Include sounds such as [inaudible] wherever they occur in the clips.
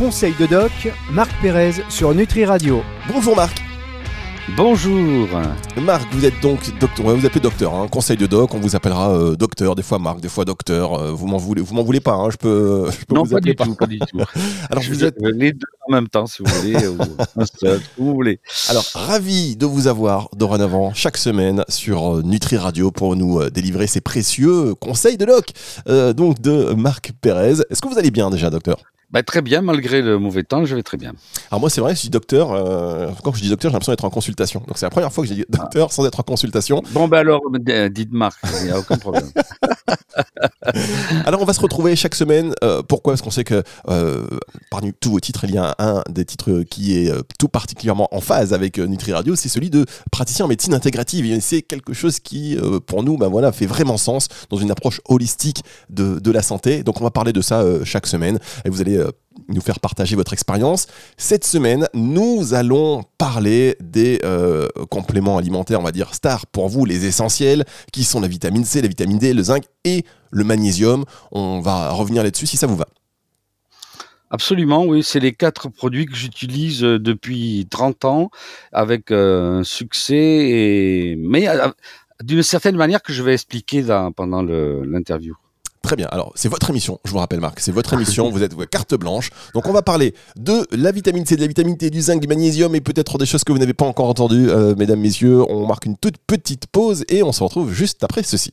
Conseil de doc, Marc Pérez sur Nutri Radio. Bonjour Marc. Bonjour. Marc, vous êtes donc docteur, on va vous appeler docteur, hein, conseil de doc, on vous appellera euh, docteur, des fois Marc, des fois docteur, euh, vous m'en voulez, vous m'en voulez pas, hein, je peux, je peux non, vous pas appeler du tout, pas du tout. [laughs] Alors Je vous êtes, les deux en même temps, si vous voulez, ou un seul, où vous voulez. alors ravi de vous avoir dorénavant chaque semaine sur euh, Nutri Radio pour nous euh, délivrer ces précieux conseils de doc, euh, donc de Marc Pérez. Est-ce que vous allez bien déjà, docteur? Bah, très bien, malgré le mauvais temps, je vais très bien. Alors moi c'est vrai, je dis docteur, euh, quand je dis docteur, j'ai l'impression d'être en consultation. Donc c'est la première fois que j'ai dit docteur sans être en consultation. Bon, ben alors, euh, dites Marc, il n'y a aucun problème. [laughs] Alors on va se retrouver chaque semaine. Euh, pourquoi? Parce qu'on sait que euh, parmi tous vos titres, il y a un des titres qui est euh, tout particulièrement en phase avec euh, Nutri Radio, c'est celui de praticien en médecine intégrative. Et c'est quelque chose qui, euh, pour nous, ben voilà, fait vraiment sens dans une approche holistique de, de la santé. Donc on va parler de ça euh, chaque semaine et vous allez euh, nous faire partager votre expérience. Cette semaine, nous allons parler des euh, compléments alimentaires, on va dire stars pour vous, les essentiels, qui sont la vitamine C, la vitamine D, le zinc et le magnésium. On va revenir là-dessus si ça vous va. Absolument, oui, c'est les quatre produits que j'utilise euh, depuis 30 ans avec euh, succès, mais d'une certaine manière que je vais expliquer pendant l'interview. Très bien. Alors, c'est votre émission, je vous rappelle, Marc. C'est votre émission. vous êtes carte blanche. Donc, on va parler de la vitamine C, de la vitamine D, du zinc, du magnésium et peut-être des choses que vous n'avez pas encore entendues, euh, mesdames, messieurs. On marque une toute petite pause et on se retrouve juste après ceci.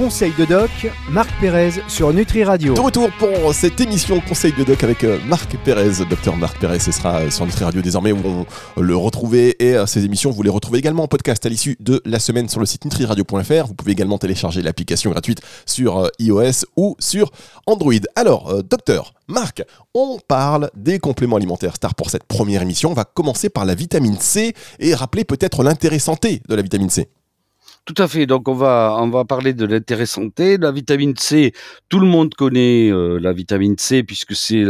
Conseil de doc, Marc Pérez sur Nutri Radio. De retour pour cette émission Conseil de Doc avec euh, Marc Pérez, docteur Marc Pérez. Ce sera euh, sur Nutri Radio désormais où on le retrouver. Et euh, ces émissions, vous les retrouvez également en podcast à l'issue de la semaine sur le site nutriradio.fr. Vous pouvez également télécharger l'application gratuite sur iOS ou sur Android. Alors, docteur Marc, on parle des compléments alimentaires stars pour cette première émission. On va commencer par la vitamine C et rappeler peut-être l'intérêt santé de la vitamine C. Tout à fait. Donc on va on va parler de l'intérêt santé, la vitamine C. Tout le monde connaît euh, la vitamine C puisque c'est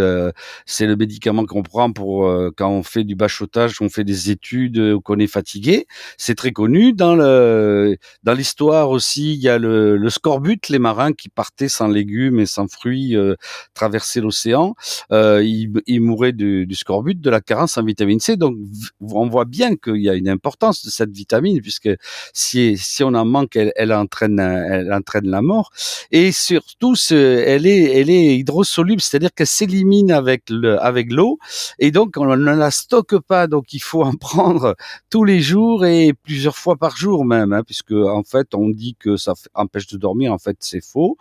c'est le médicament qu'on prend pour euh, quand on fait du bachotage, on fait des études, qu'on est fatigué. C'est très connu dans le dans l'histoire aussi. Il y a le, le scorbut, les marins qui partaient sans légumes et sans fruits euh, traverser l'océan. Euh, ils, ils mouraient du, du scorbut, de la carence en vitamine C. Donc on voit bien qu'il y a une importance de cette vitamine puisque si, si on en manque, elle, entraîne, la mort. Et surtout, elle est, hydrosoluble, c'est-à-dire qu'elle s'élimine avec le, avec l'eau, et donc on ne la stocke pas. Donc il faut en [laughs] prendre tous les jours et plusieurs fois par jour même, hein, puisque en fait on dit que ça empêche de dormir, en fait c'est faux.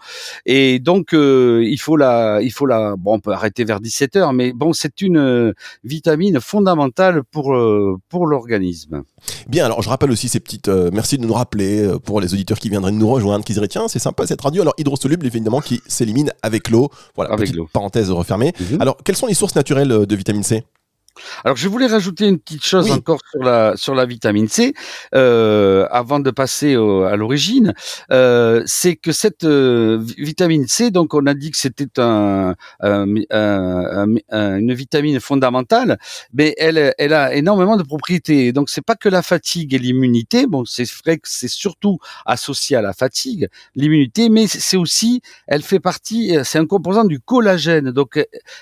Et donc euh, il faut la, bon on peut arrêter vers 17 heures, mais bon c'est une euh, vitamine fondamentale pour euh, pour l'organisme. Bien, alors je rappelle aussi ces petites. merci de nous rappeler euh, pour les auditeurs qui viendraient nous rejoindre, qui diraient tiens, c'est sympa cette radio. Alors hydrosoluble, évidemment, qui s'élimine avec l'eau. Voilà, Avec petite parenthèse refermée. Mhm. Alors, quelles sont les sources naturelles euh, de vitamine C? Alors, je voulais rajouter une petite chose Oui. encore sur la sur la vitamine C, euh, avant de passer au- à l'origine. Euh, c'est que cette euh, vi- vitamine C, donc on a dit que c'était un, un- un- un- une vitamine fondamentale, mais elle elle a énormément de propriétés. Donc c'est pas que la fatigue et l'immunité. Bon, c'est vrai que c'est surtout associé à la fatigue, l'immunité, mais c'est aussi, elle fait partie, c'est un composant du collagène. Donc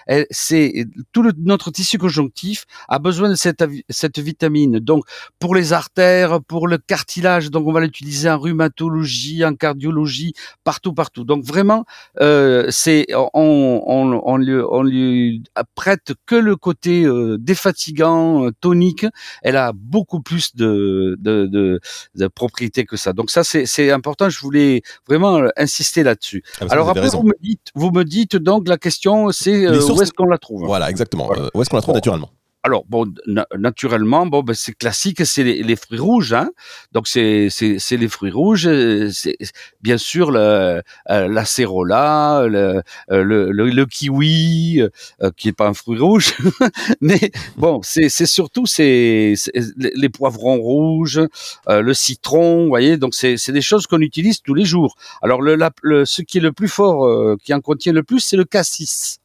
elle- c'est tout le- notre tissu conjonctif a besoin de cette, cette vitamine. Donc, pour les artères, pour le cartilage, donc on va l'utiliser en rhumatologie, en cardiologie, partout, partout. Donc vraiment, euh, c'est on, on, on, lui, on lui prête que le côté euh, défatigant, euh, tonique. Elle a beaucoup plus de, de, de, de propriétés que ça. Donc ça, c'est c'est important. Je voulais vraiment euh, insister là-dessus. Ah, Alors après, vous me dites, vous me dites donc la question, c'est euh, où est-ce qu'on la trouve? Voilà, exactement. Voilà. Où est-ce qu'on la trouve naturellement? Alors bon, na- naturellement, bon, ben, c'est classique, c'est les, les fruits rouges, hein. Donc c'est c'est les fruits rouges, euh, c'est bien sûr le, euh, la cérola, le euh, le, le, le kiwi, euh, qui est pas un fruit rouge, [laughs] mais bon, c'est surtout c'est les poivrons rouges, euh, le citron, vous voyez. Donc c'est des choses qu'on utilise tous les jours. Alors le, la- le ce qui est le plus fort, qui en contient le plus, c'est le cassis.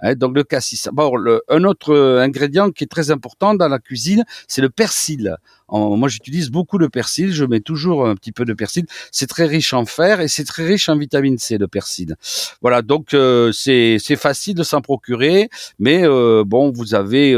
Hein, donc le cassis. Bon, le, un autre euh, ingrédient qui est très important dans la cuisine, c'est le persil. moi, j'utilise beaucoup le persil. Je mets toujours un petit peu de persil. C'est très riche en fer et c'est très riche en vitamine C, le persil. Voilà, donc euh, c'est facile de s'en procurer, mais euh, bon, vous avez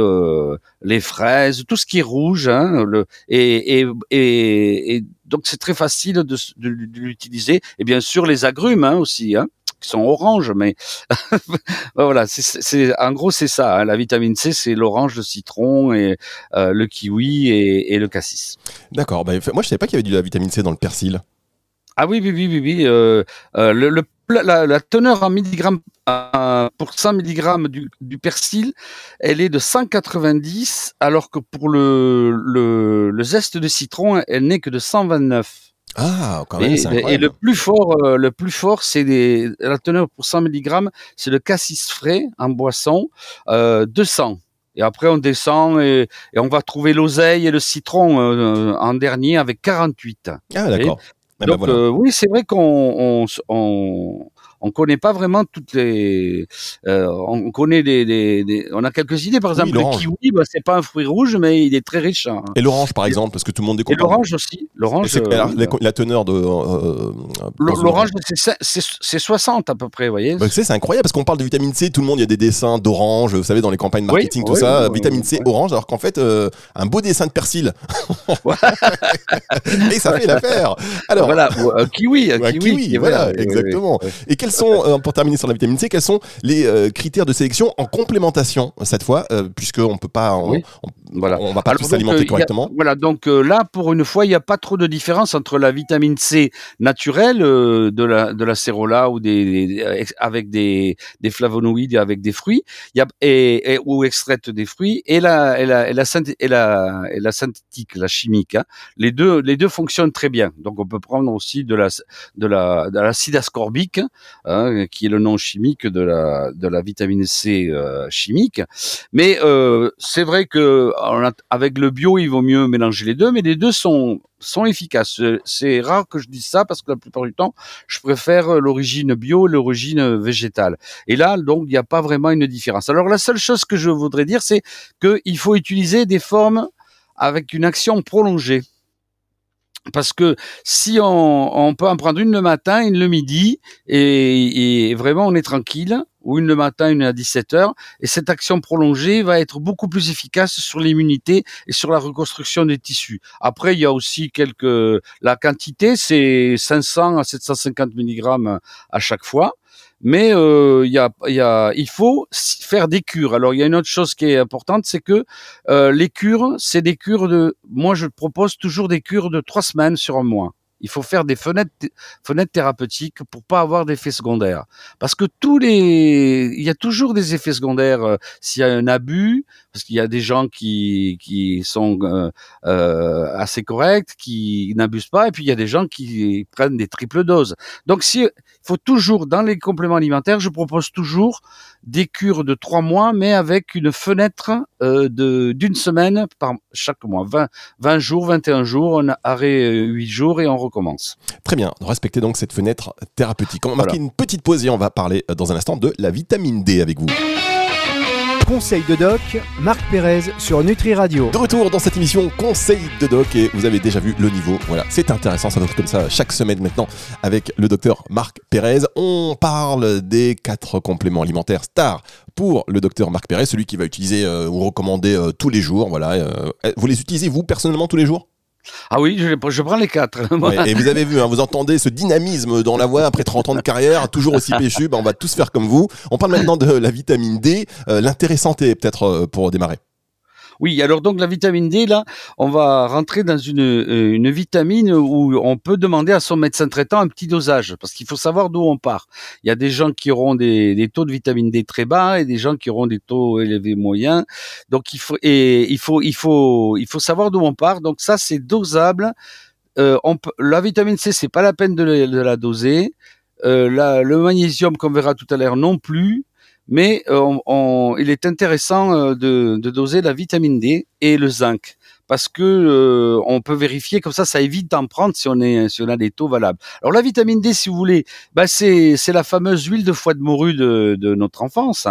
les fraises, tout ce qui est rouge, hein, et, et, et, et donc c'est très facile de, de, de l'utiliser. Et bien sûr les agrumes hein, aussi. Hein qui sont oranges, mais [laughs] voilà, c'est en gros c'est ça. Hein. La vitamine C, c'est l'orange, le citron et euh, le kiwi et, et le cassis. D'accord. Bah, moi, je savais pas qu'il y avait de la vitamine C dans le persil. Ah oui, oui, oui, oui, oui. Euh, euh, le, le la, la, teneur en milligrammes pour 100 mg du, du, persil, elle est de 190, alors que pour le, le, le zeste de citron, elle n'est que de 129. Ah, quand même, et, et, le plus fort, euh, le plus fort, c'est la teneur pour 100 mg, c'est le cassis frais en boisson, euh, 200. Et après, on descend et, et on va trouver l'oseille et le citron euh, en dernier avec 48. Ah, d'accord. Eh ben Donc, euh, oui, c'est vrai qu'on on, on, on connaît pas vraiment toutes les. Euh, on connaît des, on a quelques idées. Par exemple, le kiwi, bah, c'est pas un fruit rouge, mais il est très riche. Hein. Et l'orange, par exemple, parce que tout le monde découvre. Et l'orange aussi. L'orange. Euh, la, teneur de. Euh, l'orange, c'est 60 à peu près, vous voyez. Bah, c'est incroyable parce qu'on parle de vitamine C. Tout le monde, il y a des dessins d'orange, vous savez, dans les campagnes marketing, tout ça, vitamine C, orange, alors qu'en fait, un beau dessin de persil. [laughs] et ça fait l'affaire. Alors voilà, kiwi, kiwi, kiwi, voilà, exactement. Et quels sont, euh, pour terminer sur la vitamine C, quels sont les euh, critères de sélection en complémentation cette fois, euh, puisqu'on peut pas, on, voilà. on va pas s'alimenter correctement. voilà, donc là, pour une fois, il n'y a pas trop de différence entre la vitamine C naturelle de la de la cérola ou des, avec des, des flavonoïdes et avec des fruits, il y a et, ou extraite des fruits et la et la et la, et la, et la synthétique, la chimique. Hein. Les deux les deux fonctionnent très bien. Donc on peut prendre aussi de la de la de l'acide ascorbique Hein, qui est le nom chimique de la de la vitamine C euh, chimique. Mais euh, c'est vrai que avec le bio, il vaut mieux mélanger les deux, mais les deux sont sont efficaces. C'est rare que je dise ça parce que la plupart du temps, je préfère l'origine bio l'origine végétale. Et là, donc, il n'y a pas vraiment une différence. Alors, la seule chose que je voudrais dire, c'est qu'il faut utiliser des formes avec une action prolongée. Parce que si on, peut en prendre une le matin, une le midi, et, vraiment on est tranquille, ou une le matin, une à 17 heures, et cette action prolongée va être beaucoup plus efficace sur l'immunité et sur la reconstruction des tissus. Après, il y a aussi quelques, la quantité, c'est 500 à 750 mg à chaque fois mais euh, y il faut faire des cures. Alors il y a une autre chose qui est importante, c'est que euh, les cures, c'est des cures de. Moi, je propose toujours des cures de trois semaines sur un mois. Il faut faire des fenêtres, fenêtres thérapeutiques pour pas avoir d'effets secondaires. Parce que tous les, il y a toujours des effets secondaires euh, s'il y a un abus, parce qu'il y a des gens qui qui sont euh, euh, assez corrects, qui n'abusent pas, et puis il y a des gens qui prennent des triples doses. Donc si, il faut toujours dans les compléments alimentaires, je propose toujours des cures de trois mois, mais avec une fenêtre euh, de d'une semaine par chaque mois, 20, 20 jours, 21 jours, on arrêt 8 jours et on recommence. Très bien, respectez donc cette fenêtre thérapeutique. On va marquer une petite pause et on va parler dans un instant de la vitamine D avec vous. Conseil de doc, Marc Pérez sur Nutri Radio. De retour dans cette émission Conseil de doc et vous avez déjà vu le niveau. Voilà, c'est intéressant, ça va être comme ça chaque semaine maintenant avec le docteur Marc Pérez. On parle des quatre compléments alimentaires stars pour le docteur Marc Pérez, celui qui va utiliser euh, ou recommander euh, tous les jours. Voilà, euh, vous les utilisez vous personnellement tous les jours? Ah oui, je, prends les quatre. [laughs] et vous avez vu, hein, vous entendez ce dynamisme dans la voix après 30 ans de carrière, toujours aussi péchu, ben on va tous faire comme vous. On parle maintenant de la vitamine D, euh, est peut-être euh, pour démarrer. Oui, alors donc la vitamine D, là, on va rentrer dans une, euh, une vitamine où on peut demander à son médecin traitant un petit dosage, parce qu'il faut savoir d'où on part. Il y a des gens qui auront des, des, taux de vitamine D très bas et des gens qui auront des taux élevés moyens. Donc il faut et il faut il faut il faut savoir d'où on part. Donc ça c'est dosable. Euh, on peut, la vitamine C, c'est pas la peine de, de la doser. Euh, la, le magnésium qu'on verra tout à l'heure non plus mais euh, il est intéressant euh, de, doser la vitamine D et le zinc parce que on peut vérifier comme ça, ça évite d'en prendre si on est si on a des taux valables. Alors la vitamine D, si vous voulez, bah c'est c'est la fameuse huile de foie de morue de, de notre enfance.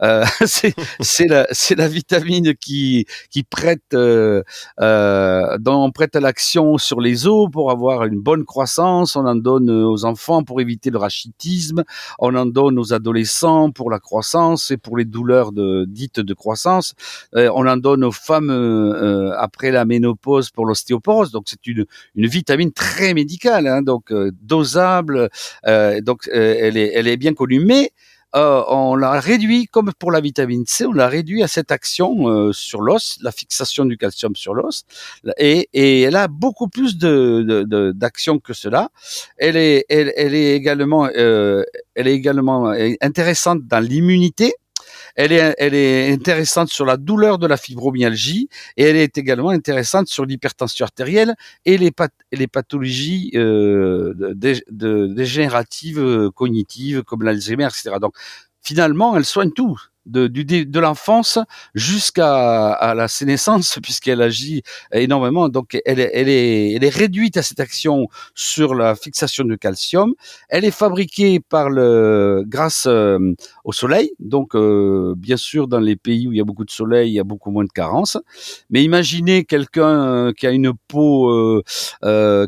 [laughs] c'est c'est la c'est la vitamine qui qui prête euh, dont on prête à l'action sur les os pour avoir une bonne croissance. On en donne aux enfants pour éviter le rachitisme. On en donne aux adolescents pour la croissance et pour les douleurs de, dites de croissance. Euh, on en donne aux femmes euh, euh, après la ménopause pour l'ostéoporose. Donc c'est une, une vitamine très médicale, hein, donc dosable. donc elle est, elle est bien connue, mais euh, on l'a réduit, comme pour la vitamine C, on l'a réduit à cette action euh, sur l'os, la fixation du calcium sur l'os, et, et, elle a beaucoup plus de, d'action que cela. Elle est, elle, elle est également, euh, elle est également intéressante dans l'immunité elle est, elle est intéressante sur la douleur de la fibromyalgie et elle est également intéressante sur l'hypertension artérielle et les, pathologies euh, dégénératives euh, cognitives comme l'Alzheimer, etc. Donc finalement, elle soigne tout de, de l'enfance jusqu'à à la sénescence, [laughs] puisqu'elle agit énormément. Donc, elle, elle, est, elle est réduite à cette action sur la fixation du calcium. Elle est fabriquée par le, grâce euh, au soleil. Donc, euh, bien sûr, dans les pays où il y a beaucoup de soleil, il y a beaucoup moins de carences. Mais imaginez quelqu'un euh, qui a une peau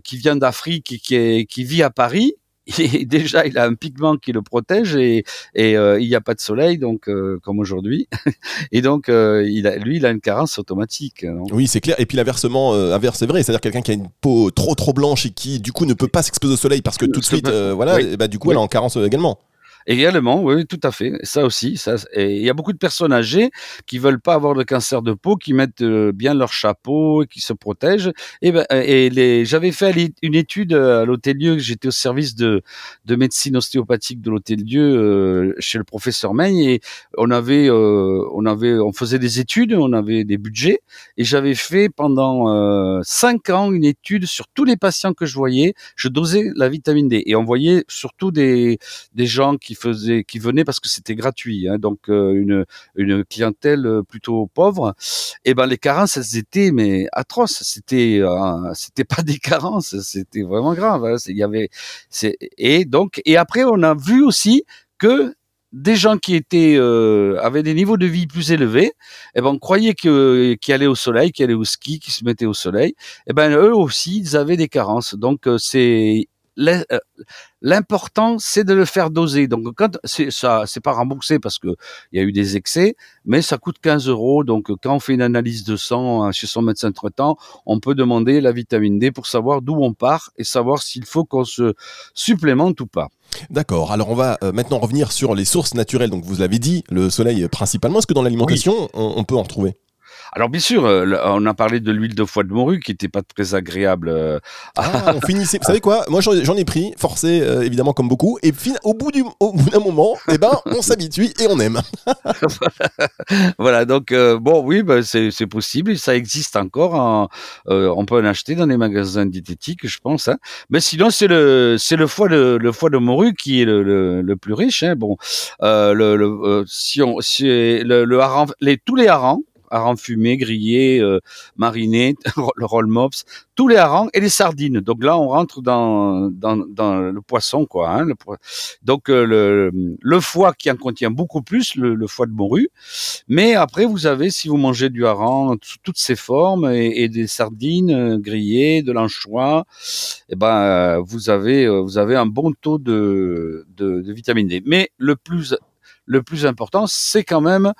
qui vient d'Afrique et qui, qui vit à Paris [laughs] déjà il a un pigment qui le protège et, et euh, il n'y a pas de soleil donc euh, comme aujourd'hui. [laughs] Et donc euh, il a, lui il a une carence automatique. Oui c'est clair. Et puis l'inversement inverse c'est vrai. C'est-à-dire quelqu'un qui a une peau trop trop blanche et qui du coup ne peut pas s'exposer au soleil parce que tout de suite voilà bah, du coup elle est en carence également. Également, oui, tout à fait. Ça aussi, ça. Il y a beaucoup de personnes âgées qui veulent pas avoir de cancer de peau, qui mettent euh, bien leur chapeau et qui se protègent. Et, ben, et les, j'avais fait une étude à l'Hôtel Dieu. J'étais au service de, de médecine ostéopathique de l'Hôtel Dieu euh, chez le professeur Meigne et on avait, euh, on avait, on faisait des études, on avait des budgets et j'avais fait pendant cinq ans une étude sur tous les patients que je voyais. Je dosais la vitamine D et on voyait surtout des des gens qui qui qui venaient parce que c'était gratuit, hein, donc euh, une une clientèle euh, plutôt pauvre. Et ben les carences, elles étaient mais atroces. C'était euh, c'était [laughs] pas des carences, c'était vraiment grave. Hein. Il y avait et donc et après on a vu aussi que des gens qui étaient avaient des niveaux de vie plus élevés, eh ben on croyait que qui allaient au soleil, qui allaient au ski, qui se mettaient au soleil, eh ben eux aussi ils avaient des carences. Donc c'est euh, l'important c'est de le faire doser. Donc quand c'est ça, c'est pas remboursé parce que il y a eu des excès, mais ça coûte 15 euros. Donc quand on fait une analyse de sang hein, chez son médecin traitant, on peut demander la vitamine D pour savoir d'où on part et savoir s'il faut qu'on se supplémente ou pas. D'accord. Alors on va euh, maintenant revenir sur les sources naturelles. Donc vous l'avez dit, le soleil principalement. Est-ce que dans l'alimentation, on, peut en retrouver alors bien sûr, euh, on a parlé de l'huile de foie de morue qui n'était pas très agréable. Euh, ah, on [laughs] finissait. Vous savez quoi? Moi, j'en ai pris, forcé euh, évidemment comme beaucoup, et au bout du, au bout d'un moment, [laughs] eh ben, on s'habitue et on aime. [laughs] voilà. Donc bon, oui, bah, c'est possible, ça existe encore. on peut en acheter dans les magasins diététiques, je pense. Hein. Mais sinon, c'est le c'est le foie de le foie de morue qui est le, le, plus riche. Hein. Bon, le, si on si le, le hareng, les tous les harengs harengs fumés, grillés, euh, marinés, [laughs] le roll mops, tous les harengs et les sardines. Donc là, on rentre dans, dans, le poisson, quoi. Hein, Donc euh, le, le, foie qui en contient beaucoup plus, le, foie de morue. Mais après, vous avez, si vous mangez du hareng toutes ses formes et, des sardines euh, grillées, de l'anchois, eh ben vous avez vous avez un bon taux de, de, de vitamine D. Mais le plus le plus important, c'est quand même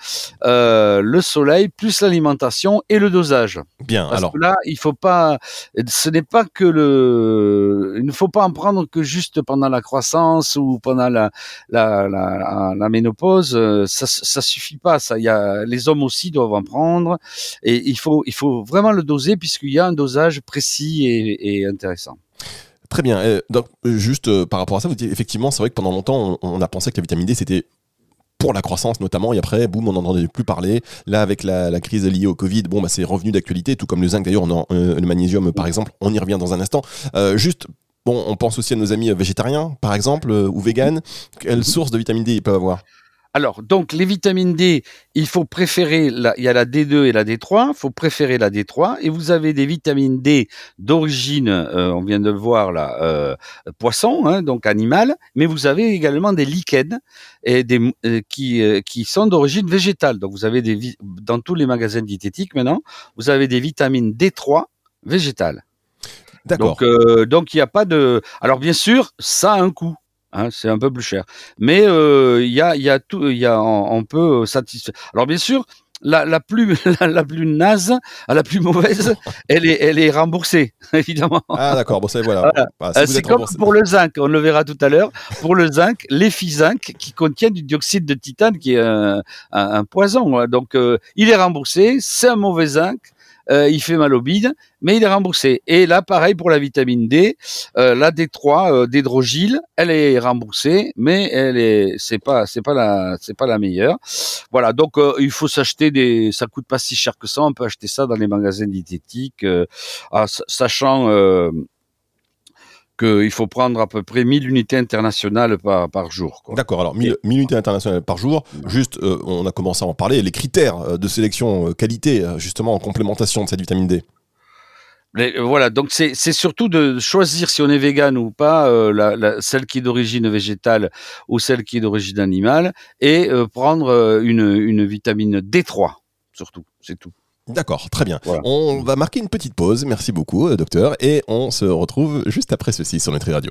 euh, le soleil plus l'alimentation et le dosage. Bien. Parce que là, il faut pas. Ce n'est pas que le. Il ne faut pas en prendre que juste pendant la croissance ou pendant la la, la, la ménopause. Ça ça suffit pas. Ça, il y a les hommes aussi doivent en prendre et il faut il faut vraiment le doser puisqu'il y a un dosage précis et, et intéressant. Très bien. donc, juste euh, par rapport à ça, vous dites, effectivement, c'est vrai que pendant longtemps, on, on, a pensé que la vitamine D, c'était pour la croissance notamment. Et après, boum, on n'en entendait plus parler. Là, avec la, crise liée au Covid, bon, bah, c'est revenu d'actualité, tout comme le zinc d'ailleurs, euh, le magnésium par exemple. On y revient dans un instant. Euh, juste, bon, on pense aussi à nos amis végétariens, par exemple, euh, ou véganes. Quelle source de vitamine D ils peuvent avoir? Alors, donc, les vitamines D, il faut préférer, la, il y a la D2 et la D3, il faut préférer la D3, et vous avez des vitamines D d'origine, euh, on vient de le voir là, euh, poisson, hein, donc animal, mais vous avez également des lichens et des, euh, qui, euh, qui sont d'origine végétale. Donc, vous avez des, dans tous les magasins diététiques maintenant, vous avez des vitamines D3 végétales. D'accord. Donc, euh, donc il n'y a pas de. Alors, bien sûr, ça a un coût. Hein, c'est un peu plus cher. Mais euh, il y, a, y a tout, il y a, on, on peut satisfaire. Alors bien sûr, la, la plus [laughs] la, la plus naze, la plus mauvaise, [laughs] elle est elle est remboursée [laughs] évidemment. Ah d'accord, bon ça voilà. Voilà. Bah, si Euh, c'est comme remboursé- pour le zinc, on le verra tout à l'heure. Pour le zinc, l'éphizinc qui contient du dioxyde de titane qui est un, un- un poison. hein. Donc euh, il est remboursé, c'est un mauvais zinc. Euh, il fait mal au bide, mais il est remboursé. Et là, pareil pour la vitamine D, euh, la D3 euh, d'hydrogyle, elle est remboursée, mais elle est, c'est pas, c'est pas la, c'est pas la meilleure. Voilà, donc euh, il faut s'acheter des, ça coûte pas si cher que ça. On peut acheter ça dans les magasins diététiques, euh, ah, sa- sachant qu'il faut prendre à peu près 1000 unités internationales par, par jour. D'accord, alors 1000 1000 unités internationales par jour, juste euh, on a commencé à en parler, les critères euh, de sélection euh, qualité, justement en complémentation de cette vitamine D. Les- voilà, donc c'est surtout de choisir si on est vegan ou pas, euh, la, la- celle qui est d'origine végétale ou celle qui est d'origine animale, et euh, prendre une, une vitamine D3, surtout, c'est tout. D'accord, très bien. Voilà. On va marquer une petite pause, merci beaucoup euh, docteur, et on se retrouve juste après ceci sur Nutri Radio.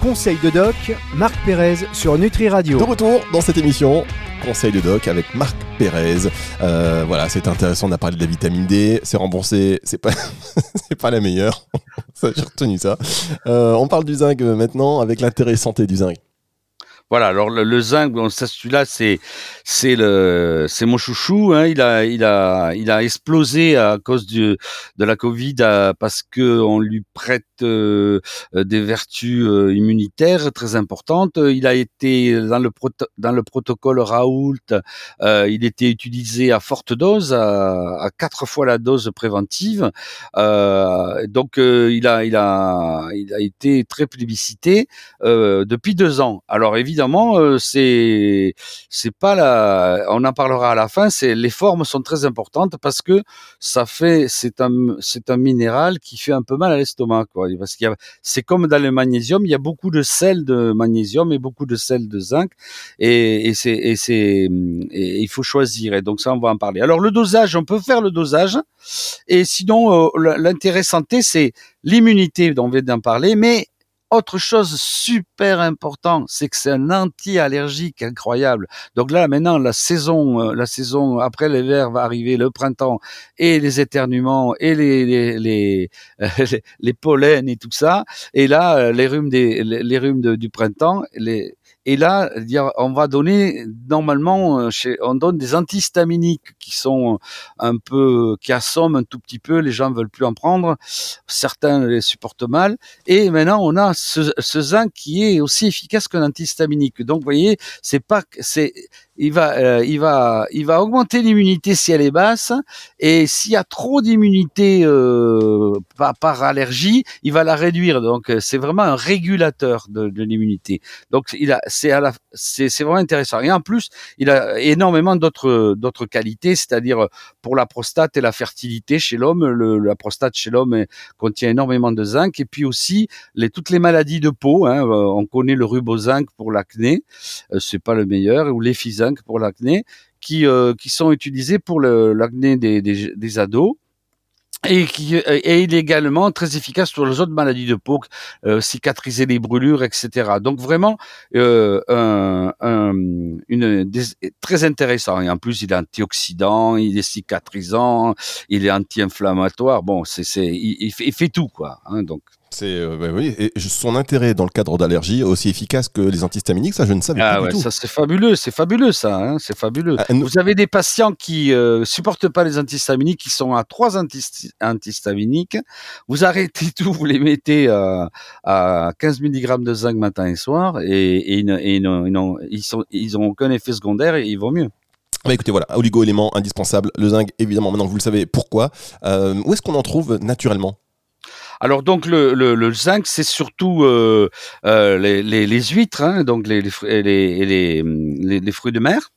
Conseil de doc, Marc Pérez sur Nutri Radio. De retour dans cette émission, Conseil de doc avec Marc Pérez. Euh, voilà, c'est intéressant, on a parlé de la vitamine D, c'est remboursé, c'est pas, [laughs] c'est pas la meilleure. [laughs] j'ai retenu ça. Euh, on parle du zinc maintenant avec l'intérêt santé du zinc. Voilà, alors le, zinc, bon, ça, celui-là, c'est c'est le c'est mon chouchou. Hein, il a il a il a explosé à cause de la Covid euh, parce que on lui prête euh, euh, des vertus immunitaires très importantes. Il a été dans le dans le protocole Raoult, euh, il était utilisé à forte dose, à, à quatre fois la dose préventive. Donc il a il a il a été très plébiscité depuis deux ans. Alors évidemment, euh, c'est c'est pas la, on en parlera à la fin. C'est les formes sont très importantes parce que ça fait c'est un c'est un minéral qui fait un peu mal à l'estomac. Parce qu'il c'est comme dans le magnésium, il y a beaucoup de sel de magnésium et beaucoup de sel de zinc et, et c'est et il faut choisir et donc ça on va en parler. Alors le dosage, on peut faire le dosage et sinon euh, l'intérêt santé c'est l'immunité dont on vient d'en parler, mais autre chose super important, c'est que c'est un anti-allergique incroyable. Donc là, maintenant, la saison, euh, la saison après l'hiver va arriver, le printemps et les éternuements et les les les, [laughs] les, les pollens et tout ça. Et là, euh, les rhumes des les, les rhumes du printemps, les et là, on va donner normalement, euh, on donne des antihistaminiques qui sont un peu, qui assomment un tout petit peu. Les gens veulent plus en prendre. Certains les supportent mal. Et maintenant, on a ce, ce zinc qui est aussi efficace qu'un antihistaminique. Donc, vous voyez, c'est pas, c'est, il va, euh, il va, il va augmenter l'immunité si elle est basse. Et s'il y a trop d'immunité euh, par, par allergie, il va la réduire. Donc, euh, c'est vraiment un régulateur de, de l'immunité. Donc, il a, c'est à la, c'est, c'est vraiment intéressant. Et en plus, il a énormément d'autres, d'autres qualités, c'est-à-dire pour la prostate et la fertilité chez l'homme. Le, la prostate chez l'homme est- contient énormément de zinc. Et puis aussi, les, toutes les maladies de peau. Hein, euh, on connaît le rubozinc pour l'acné, euh, c'est pas le meilleur, ou pour l'acné, qui, euh, qui sont utilisés pour l'acné des, des, ados. Et, qui, est également très efficace sur les autres maladies de peau, euh, cicatriser les brûlures, etc. Donc vraiment euh, un, un- une, très intéressant. Et en plus, il est antioxydant, il est cicatrisant, il est anti-inflammatoire. Bon, c'est, il fait tout quoi. Hein, donc C'est euh, bah oui, et son intérêt dans le cadre d'allergie est aussi efficace que les antihistaminiques, ça je ne savais ah pas ouais, du tout. ça c'est fabuleux, c'est fabuleux ça, hein, c'est fabuleux. Ah, Vous avez des patients qui euh, supportent pas les antihistaminiques, qui sont à trois antihistaminiques. Vous arrêtez tout, vous les mettez euh, à 15 mg de zinc matin et soir, et, et, ils et n'ont- ils n'ont- ils sont, ils ont aucun effet secondaire et ils vont mieux. Bah, écoutez, voilà, oligo-élément indispensable, le zinc, évidemment, maintenant vous le savez pourquoi. Euh, où est-ce qu'on en trouve naturellement? Alors donc le, le, zinc, c'est surtout euh, euh, les, huîtres, hein, donc les, fruits de mer.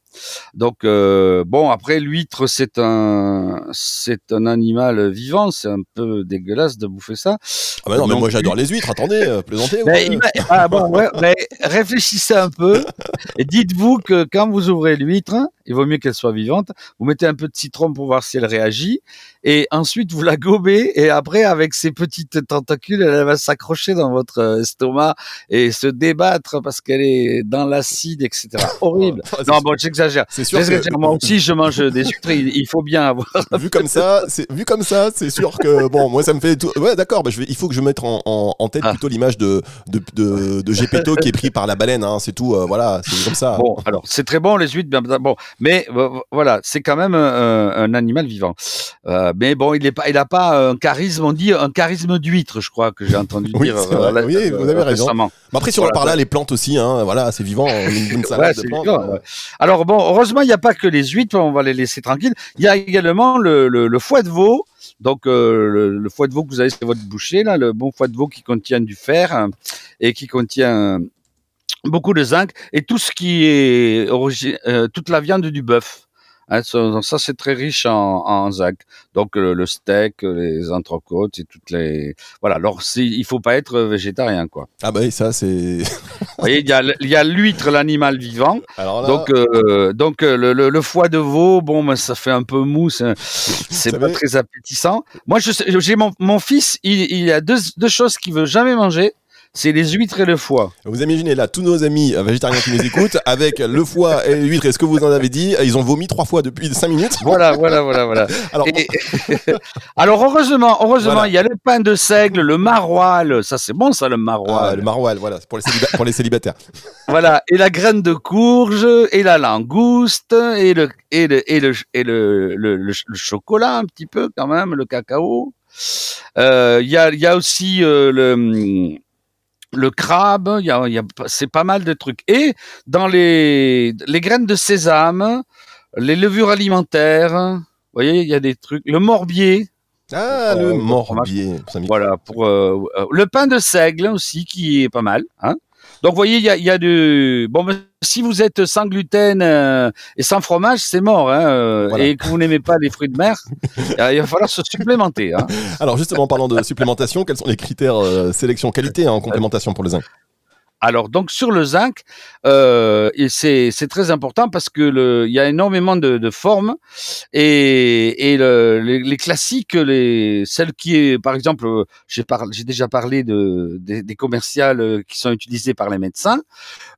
Donc euh, bon, après l'huître, c'est un c'est un animal vivant, c'est un peu dégueulasse de bouffer ça. Ah bah non, mais moi j'adore les huîtres. Attendez, euh, plaisantez. Ben, ah bon, ouais, mais réfléchissez un peu et dites-vous que quand vous ouvrez l'huître, il vaut mieux qu'elle soit vivante. Vous mettez un peu de citron pour voir si elle réagit et ensuite vous la gobez et après avec ses petites tentacules, elle va s'accrocher dans votre euh, estomac et se débattre parce qu'elle est dans l'acide, etc. [laughs] Horrible. non, bon, j'exagère. C'est sûr. Que... Moi aussi, je mange des huîtres. Il faut bien avoir. Vu comme ça, c'est vu comme ça, c'est sûr que bon, moi ça me fait. Tout... Ouais, d'accord. Bah, je vais... Il faut que je mette en, en, tête ah. plutôt l'image de de, de, de Gepetto qui est pris par la baleine. Hein. C'est tout. Euh, voilà, c'est comme ça. Bon, alors c'est très bon les huîtres. Bien, bon, mais voilà, c'est quand même un, un animal vivant. Euh, mais bon, il est pas, il a pas un charisme. On dit un charisme d'huître, je crois que j'ai entendu oui, dire. Euh, oui, vous avez raison. Mais après, si on par là, les plantes aussi, hein, voilà, c'est vivant. Une, salade de plantes. Alors bon, heureusement, il n'y a pas que les huîtres. On va les laisser tranquilles. Il y a également le, foie de veau. Donc euh, le, foie de veau que vous avez sur votre boucher là, le bon foie de veau qui contient du fer hein, et qui contient beaucoup de zinc et tout ce qui est euh, toute la viande du bœuf. Hein, ça, c'est très riche en, en zinc. Donc le, steak, les entrecôtes et toutes les voilà. Alors il faut pas être végétarien quoi. Ah bah oui, ça c'est. [laughs] il y a il y a l'huître, l'animal vivant. Donc euh, donc euh, le, le, foie de veau, bon, ben, ça fait un peu mou, c'est pas très appétissant. Moi, j'ai mon, mon fils, il, il a deux, deux choses qu'il veut jamais manger c'est les huîtres et le foie. Vous imaginez là tous nos amis végétariens qui nous écoutent [laughs] avec le foie et les huîtres et ce que vous en avez dit, ils ont vomi trois fois depuis cinq minutes. Voilà, voilà, voilà, voilà. [laughs] Alors, [laughs] Alors heureusement, heureusement, il y a le pain de seigle, le maroilles, ça c'est bon ça le maroilles. Ah, le maroilles, voilà, pour les, pour les célibataires. voilà, et la graine de courge et la langouste et le et le et le et le, le, chocolat un petit peu quand même, le cacao. Euh, il y a y a aussi euh, le le crabe, il y a, y a c'est pas mal de trucs. Et dans les, les graines de sésame, les levures alimentaires, vous voyez, il y a des trucs. Le morbier. Ah, le euh, morbier. Voilà, pour euh, euh, le pain de seigle aussi, qui est pas mal. Hein donc, vous voyez, il y a, y a du... Bon, si vous êtes sans gluten euh, et sans fromage, c'est mort. Hein, euh, Et que vous n'aimez pas les fruits de mer, [laughs] il va falloir se supplémenter. Hein. Alors, justement, en parlant de supplémentation, quels sont les critères euh, sélection qualité hein, en complémentation pour les uns? Alors donc sur le zinc, euh, c'est très important parce que il y a énormément de, de formes et, et le, les, les, classiques, les celles qui est par exemple, j'ai j'ai déjà parlé de des, des, commerciales qui sont utilisées par les médecins.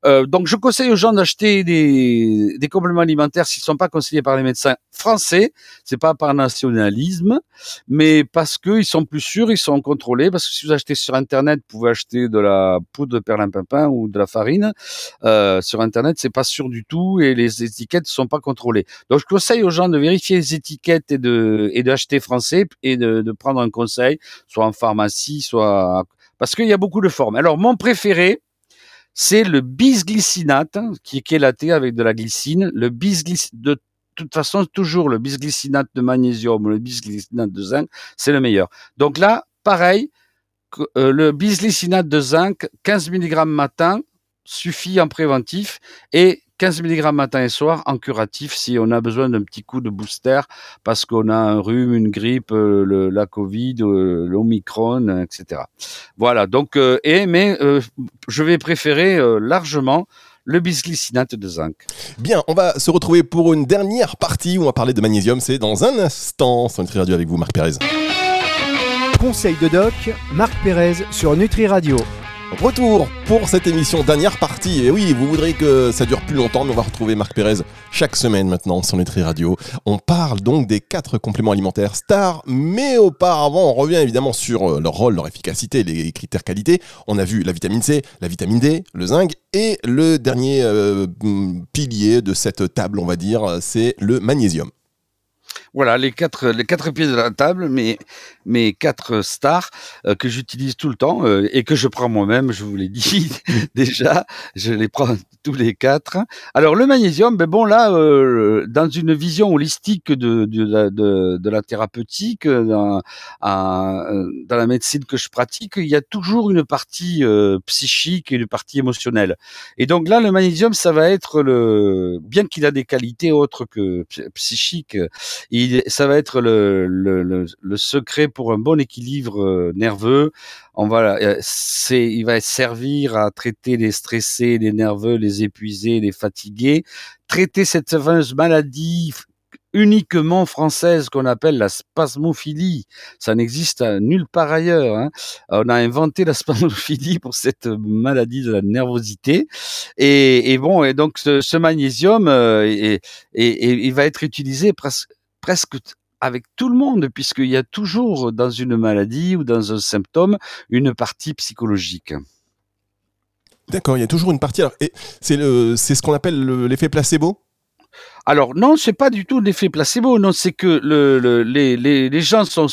Euh, donc je conseille aux gens d'acheter des, des compléments alimentaires s'ils sont pas conseillés par les médecins français. C'est pas par nationalisme, mais parce qu'ils sont plus sûrs, ils sont contrôlés. Parce que si vous achetez sur internet, vous pouvez acheter de la poudre de perlimpinpin ou de la farine euh, sur internet, c'est pas sûr du tout et les étiquettes sont pas contrôlées. Donc je conseille aux gens de vérifier les étiquettes et de et d'acheter français et de, de prendre un conseil, soit en pharmacie, soit parce qu'il y a beaucoup de formes. Alors mon préféré, c'est le bisglycinate qui est chélaté avec de la glycine. Le bisglycinate de toute façon, toujours le bisglycinate de magnésium ou le bisglycinate de zinc, c'est le meilleur. Donc là, pareil, euh, le bisglycinate de zinc, 15 mg matin, suffit en préventif et 15 mg matin et soir en curatif si on a besoin d'un petit coup de booster parce qu'on a un rhume, une grippe, euh, la Covid, euh, l'Omicron, etc. Voilà, donc, et, mais je vais préférer largement le bisglycinate de zinc. Bien, on va se retrouver pour une dernière partie où on va parler de magnésium. C'est dans un instant sur Nutri Radio avec vous, Marc Pérez. Conseil de doc, Marc Pérez sur Nutri Radio. Retour pour cette émission, dernière partie. Et oui, vous voudrez que ça dure plus longtemps, mais on va retrouver Marc Pérez chaque semaine maintenant sur Nutri Radio. On parle donc des quatre compléments alimentaires stars, mais auparavant, on revient évidemment sur euh, leur rôle, leur efficacité, les critères qualité. On a vu la vitamine C, la vitamine D, le zinc, et le dernier euh, pilier de cette table, on va dire, c'est le magnésium. Voilà, les quatre, les quatre pieds de la table, mes, mes quatre stars euh, que j'utilise tout le temps euh, et que je prends moi-même, je vous l'ai [laughs] dit [laughs] déjà, je les prends tous les quatre. Alors le magnésium, ben bon là, euh, dans une vision holistique de, de, la, de, de la thérapeutique, dans, dans, la médecine que je pratique, il y a toujours une partie psychique et une partie émotionnelle. Et donc là, le magnésium, ça va être le, bien qu'il a des qualités autres que psychiques, il, ça va être le, le, le, secret pour un bon équilibre euh, nerveux. On va, euh, c'est, il va servir à traiter les stressés, les nerveux, les épuisés, les fatigués. Traiter cette maladie uniquement française qu'on appelle la spasmophilie. Ça n'existe nulle part ailleurs. Hein. On a inventé la [laughs] spasmophilie pour cette maladie de la nervosité. Et, bon, et donc ce, magnésium, euh, et, il va être utilisé presque presque avec tout le monde, puisqu'il y a toujours dans une maladie ou dans un symptôme une partie psychologique. D'accord, il y a toujours une partie. et c'est le, c'est ce qu'on appelle l'effet placebo? Alors non, c'est pas du tout l'effet placebo. Non, c'est que le, les, les, les, gens sont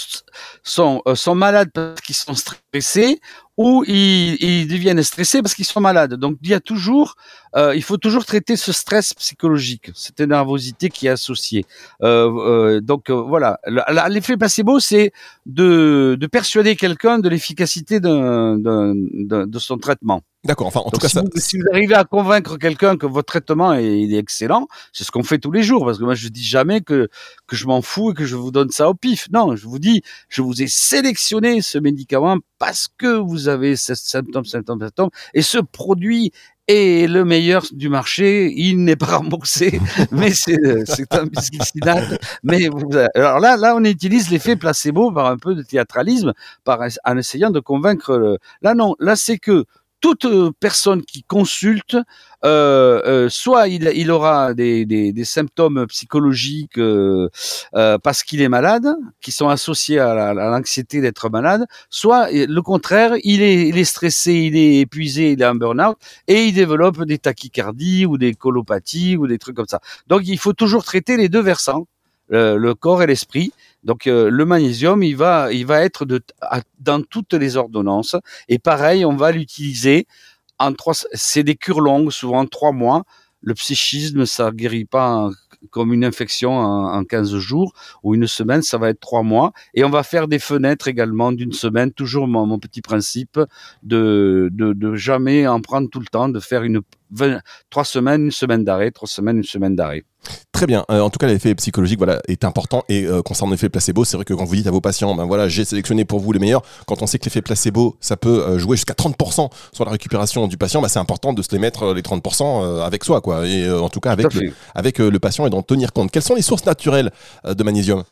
sont euh, sont malades parce qu'ils sont stressés ou ils, ils deviennent stressés parce qu'ils sont malades. Donc il y a toujours, euh, il faut toujours traiter ce stress psychologique, cette nervosité qui est associée. Euh, euh donc euh, voilà, l'effet placebo, c'est de, de persuader quelqu'un de l'efficacité de, de, de, son traitement. D'accord. Enfin, en tout cas, si, ça... vous, si, vous, arrivez à convaincre quelqu'un que votre traitement est, est excellent, c'est ce qu'on fait tous les jours. Parce que moi, je dis jamais que que je m'en fous et que je vous donne ça au pif. Non, je vous dis, je vous ai sélectionné ce médicament parce que vous avez ce symptôme, symptôme, symptôme, et ce produit est le meilleur du marché. Il n'est pas remboursé, [laughs] mais c'est un bisglycinate. Mais vous, alors là, là, on utilise l'effet placebo par un peu de théâtralisme, par en essayant de convaincre. Le, là, non, là, c'est que toute personne qui consulte euh, euh, soit il, aura des, symptômes psychologiques euh, euh parce qu'il est malade, qui sont associés à l'anxiété d'être malade, soit le contraire, il est, stressé, il est épuisé, il est en burn-out et il développe des tachycardies ou des colopathies ou des trucs comme ça. Donc il faut toujours traiter les deux versants, le, corps et l'esprit. Donc euh, le magnésium, il va, il va être dans toutes les ordonnances. Et pareil, on va l'utiliser en trois, c'est des cures longues, souvent trois mois. Le psychisme, ça guérit pas comme une infection en, 15 jours ou une semaine, ça va être trois mois. Et on va faire des fenêtres également d'une semaine, toujours mon, petit principe de, de, de, jamais en prendre tout le temps, de faire une trois semaines, une semaine d'arrêt, trois semaines, une semaine d'arrêt. Très bien. Euh, en tout cas, l'effet psychologique voilà, est important. Et euh, concernant l'effet placebo, c'est vrai que quand vous dites à vos patients, ben voilà, j'ai sélectionné pour vous les meilleurs, quand on sait que l'effet placebo, ça peut euh, jouer jusqu'à 30% sur la récupération du patient, ben, c'est important de se les mettre les 30% avec soi, quoi. Et en tout cas, avec, le, avec le patient et d'en tenir compte. Quelles sont les sources naturelles de magnésium?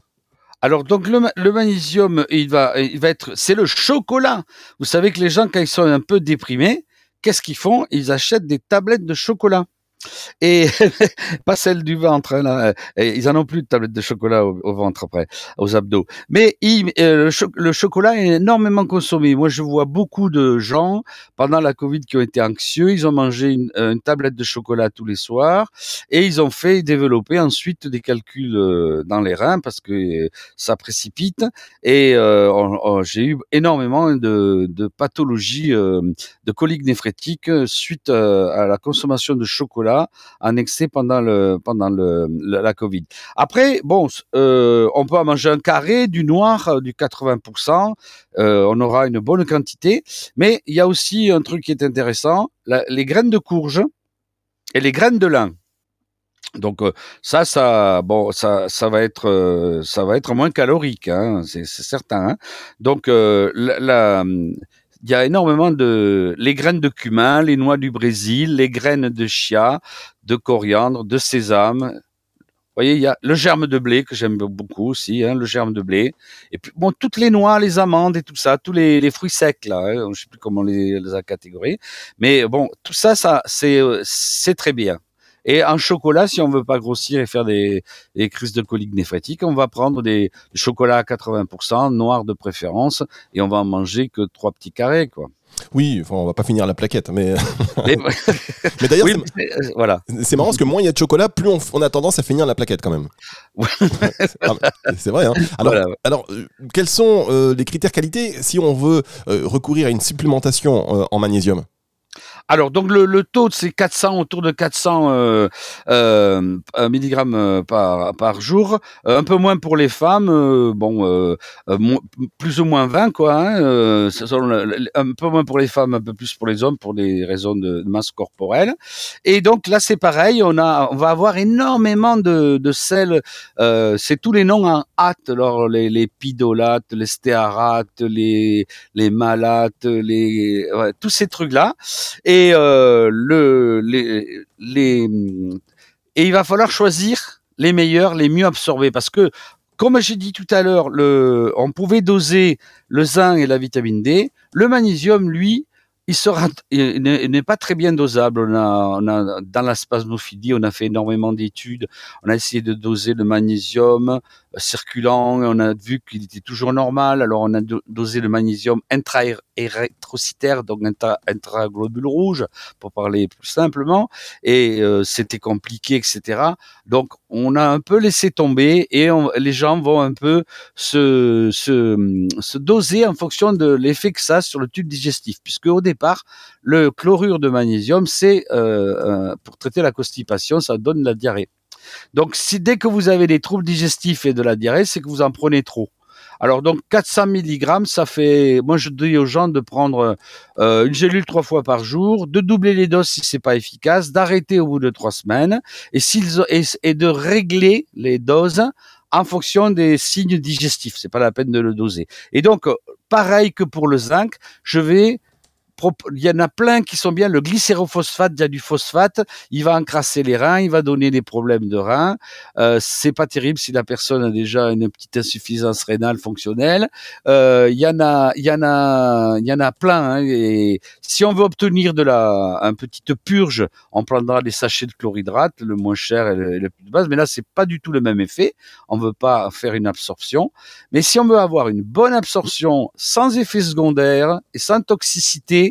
Alors donc le, le, magnésium, il va, il va être, c'est le chocolat. Vous savez que les gens quand ils sont un peu déprimés, qu'est-ce qu'ils font? Ils achètent des tablettes de chocolat et [laughs] pas celle du ventre. Hein, là. ils en ont plus de tablettes de chocolat au, ventre après, aux abdos. Mais euh, le, chocolat est énormément consommé. Moi, je vois beaucoup de gens pendant la Covid qui ont été anxieux. Ils ont mangé une, une tablette de chocolat tous les soirs et ils ont fait développer ensuite des calculs euh, dans les reins parce que ça précipite. Et euh, j'ai eu énormément de pathologies de coliques néphrétiques suite à la consommation de chocolat en excès pendant le pendant le, la Covid. Après, bon, euh, on peut en manger un carré du noir euh, du 80%, euh, on aura une bonne quantité, mais il y a aussi un truc qui est intéressant, les graines de courge et les graines de lin. Donc ça, ça, bon, ça, ça va être, ça va être moins calorique, hein, c'est certain. Hein. Donc la, il y a énormément de les graines de cumin, les noix du Brésil, les graines de chia, de coriandre, de sésame. Vous voyez, il y a le germe de blé que j'aime beaucoup aussi, hein, le germe de blé. Et puis bon, toutes les noix, les amandes et tout ça, tous les, les fruits secs là, hein, je sais plus comment les, les a catégoriser. Mais bon, tout ça, ça c'est c'est très bien. Et en chocolat, si on veut pas grossir et faire des, des crises de colique néphrétique, on va prendre des, chocolats à 80%, noir de préférence, et on va en manger que trois petits carrés, quoi. Oui, enfin, on va pas finir la plaquette, mais. [laughs] Mais- [laughs] mais d'ailleurs, oui, c'est- euh, voilà. c'est marrant parce que moins il y a de chocolat, plus on, on a tendance à finir la plaquette quand même. [laughs] Ah, c'est vrai. Hein alors, Voilà. alors euh, quels sont euh, les critères qualité si on veut euh, recourir à une supplémentation euh, en magnésium? Alors, donc le, le taux, c'est 400, autour de 400 euh, euh, milligrammes euh, par, par jour. Euh, un peu moins pour les femmes, euh, bon, euh, plus ou moins 20, quoi. Hein, un peu moins pour les femmes, un peu plus pour les hommes, pour des raisons de masse corporelle. Et donc là, c'est pareil, on, a, on va avoir énormément de, de sel. C'est tous les noms en hâte, alors les, les pidolates, les stéarates, les, les malates, les, ouais, tous ces trucs-là euh, et il va falloir choisir les meilleurs, les mieux absorbés parce que comme j'ai dit tout à l'heure, on pouvait doser le zinc et la vitamine D, le magnésium lui il n'est pas très bien dosable. Dans la spasmophilie, on a fait énormément d'études. On a essayé de doser le magnésium circulant. On a vu qu'il était toujours normal. Alors, on a do- dosé le magnésium intra-érythrocytaire, donc intra- intraglobule rouge, pour parler plus simplement. Et euh, c'était compliqué, etc. Donc, on a un peu laissé tomber et on- les gens vont un peu se, se, se doser en fonction de l'effet que ça a sur le tube digestif. Puisque au départ, le chlorure de magnésium, c'est euh, pour traiter la constipation, ça donne la diarrhée. Donc, si dès que vous avez des troubles digestifs et de la diarrhée, c'est que vous en prenez trop. Alors donc 400 mg, ça fait. Moi je dis aux gens de prendre euh, une gélule trois fois par jour, de doubler les doses si c'est pas efficace, d'arrêter au bout de trois semaines et et, de régler les doses en fonction des signes digestifs. C'est pas la peine de le doser. Et donc euh, pareil que pour le zinc, je vais il y en a plein qui sont bien. Le glycérophosphate, il y a du phosphate, il va encrasser les reins, il va donner des problèmes de reins. Euh, c'est pas terrible si la personne a déjà une petite insuffisance rénale fonctionnelle. Euh, Il y en a, il y en a, il y en a plein. hein, et si on veut obtenir de la, un petite purge, on prendra des sachets de chlorhydrate, le moins cher et le, le plus de base. Mais là, c'est pas du tout le même effet. On veut pas faire une absorption. Mais si on veut avoir une bonne absorption sans effet secondaire et sans toxicité,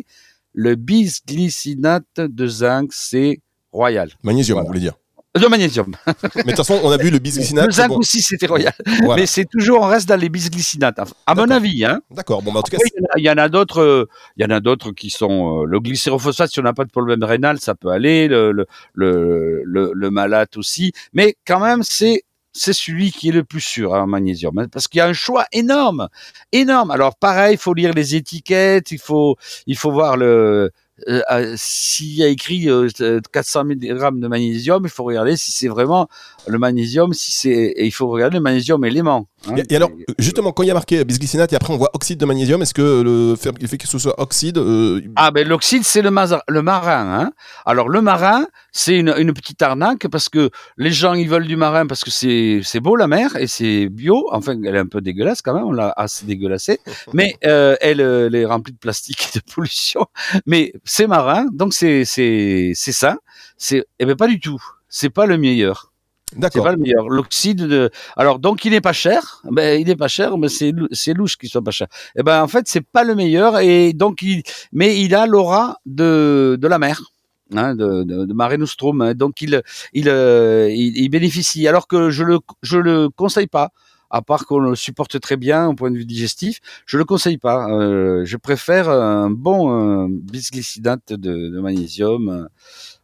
le bisglycinate de zinc, c'est royal. Magnésium, Voilà. vous voulez dire. Le magnésium. Mais de toute façon, on a vu le bisglycinate. [laughs] le zinc bon, aussi, c'était royal. voilà. Mais c'est toujours, on reste dans les bisglycinates. À mon avis, hein. D'accord. Bon, bah, en tout cas, Après, il y en a- d'autres, euh, il y en a d'autres qui sont euh, le glycérophosphate. Si on n'a pas de problème rénal, ça peut aller. Le le le, le, le malate aussi. Mais quand même, c'est c'est celui qui est le plus sûr hein, en magnésium, hein, parce qu'il y a un choix énorme, énorme. Alors pareil, il faut lire les étiquettes, il faut il faut voir le euh, euh, s'il y a écrit euh, 400 mg de magnésium, il faut regarder si c'est vraiment le magnésium, si c'est et il faut regarder le magnésium élément. hein. Et, et alors, justement, quand il y a marqué bisglycinate et après on voit oxyde de magnésium, est-ce que le fait, que ce soit oxyde, euh, Ah ben l'oxyde c'est le, le marin. Hein. Alors le marin c'est une, une petite arnaque parce que les gens ils veulent du marin parce que c'est c'est beau la mer et c'est bio. Enfin elle est un peu dégueulasse quand même, on l'a assez dégueulassée, [laughs] mais euh, elle, euh, elle est remplie de plastique et de pollution. Mais c'est marin donc c'est c'est c'est ça. C'est eh ben pas du tout. C'est pas le meilleur. C'est d'accord. pas le meilleur. L'oxyde de. Alors donc il n'est pas cher. Ben il n'est pas cher, mais c'est c'est louche qu'il soit pas cher. Et ben en fait c'est pas le meilleur et donc il mais il a l'aura de de la mer. Hein, de, de, de Mare Nostrum, hein. donc il il, euh, il il bénéficie. Alors que je le je le conseille pas, à part qu'on le supporte très bien au point de vue digestif, je le conseille pas. Euh, je préfère un bon euh, bisglycinate de, de magnésium euh,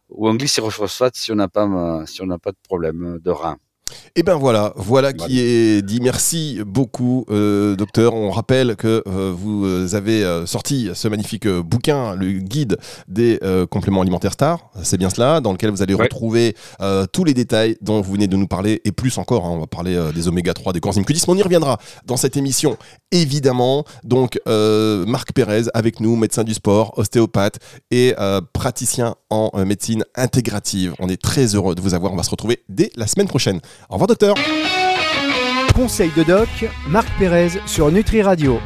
ou un glycérophosphate si on n'a pas euh, si on n'a pas de problème de rein. Et ben voilà, voilà qui est dit. Merci beaucoup, euh, docteur. On rappelle que euh, vous avez euh, sorti ce magnifique bouquin, le guide des compléments alimentaires stars. C'est bien cela, dans lequel vous allez Ouais. retrouver tous les détails dont vous venez de nous parler et plus encore. hein. on va parler des oméga 3, des coenzymes Q10, mais on y reviendra dans cette émission, évidemment. Donc, Marc Pérez avec nous, médecin du sport, ostéopathe et praticien en médecine intégrative. On est très heureux de vous avoir. On va se retrouver dès la semaine prochaine. Au revoir, docteur. Conseil de doc, Marc Pérez sur Nutri Radio.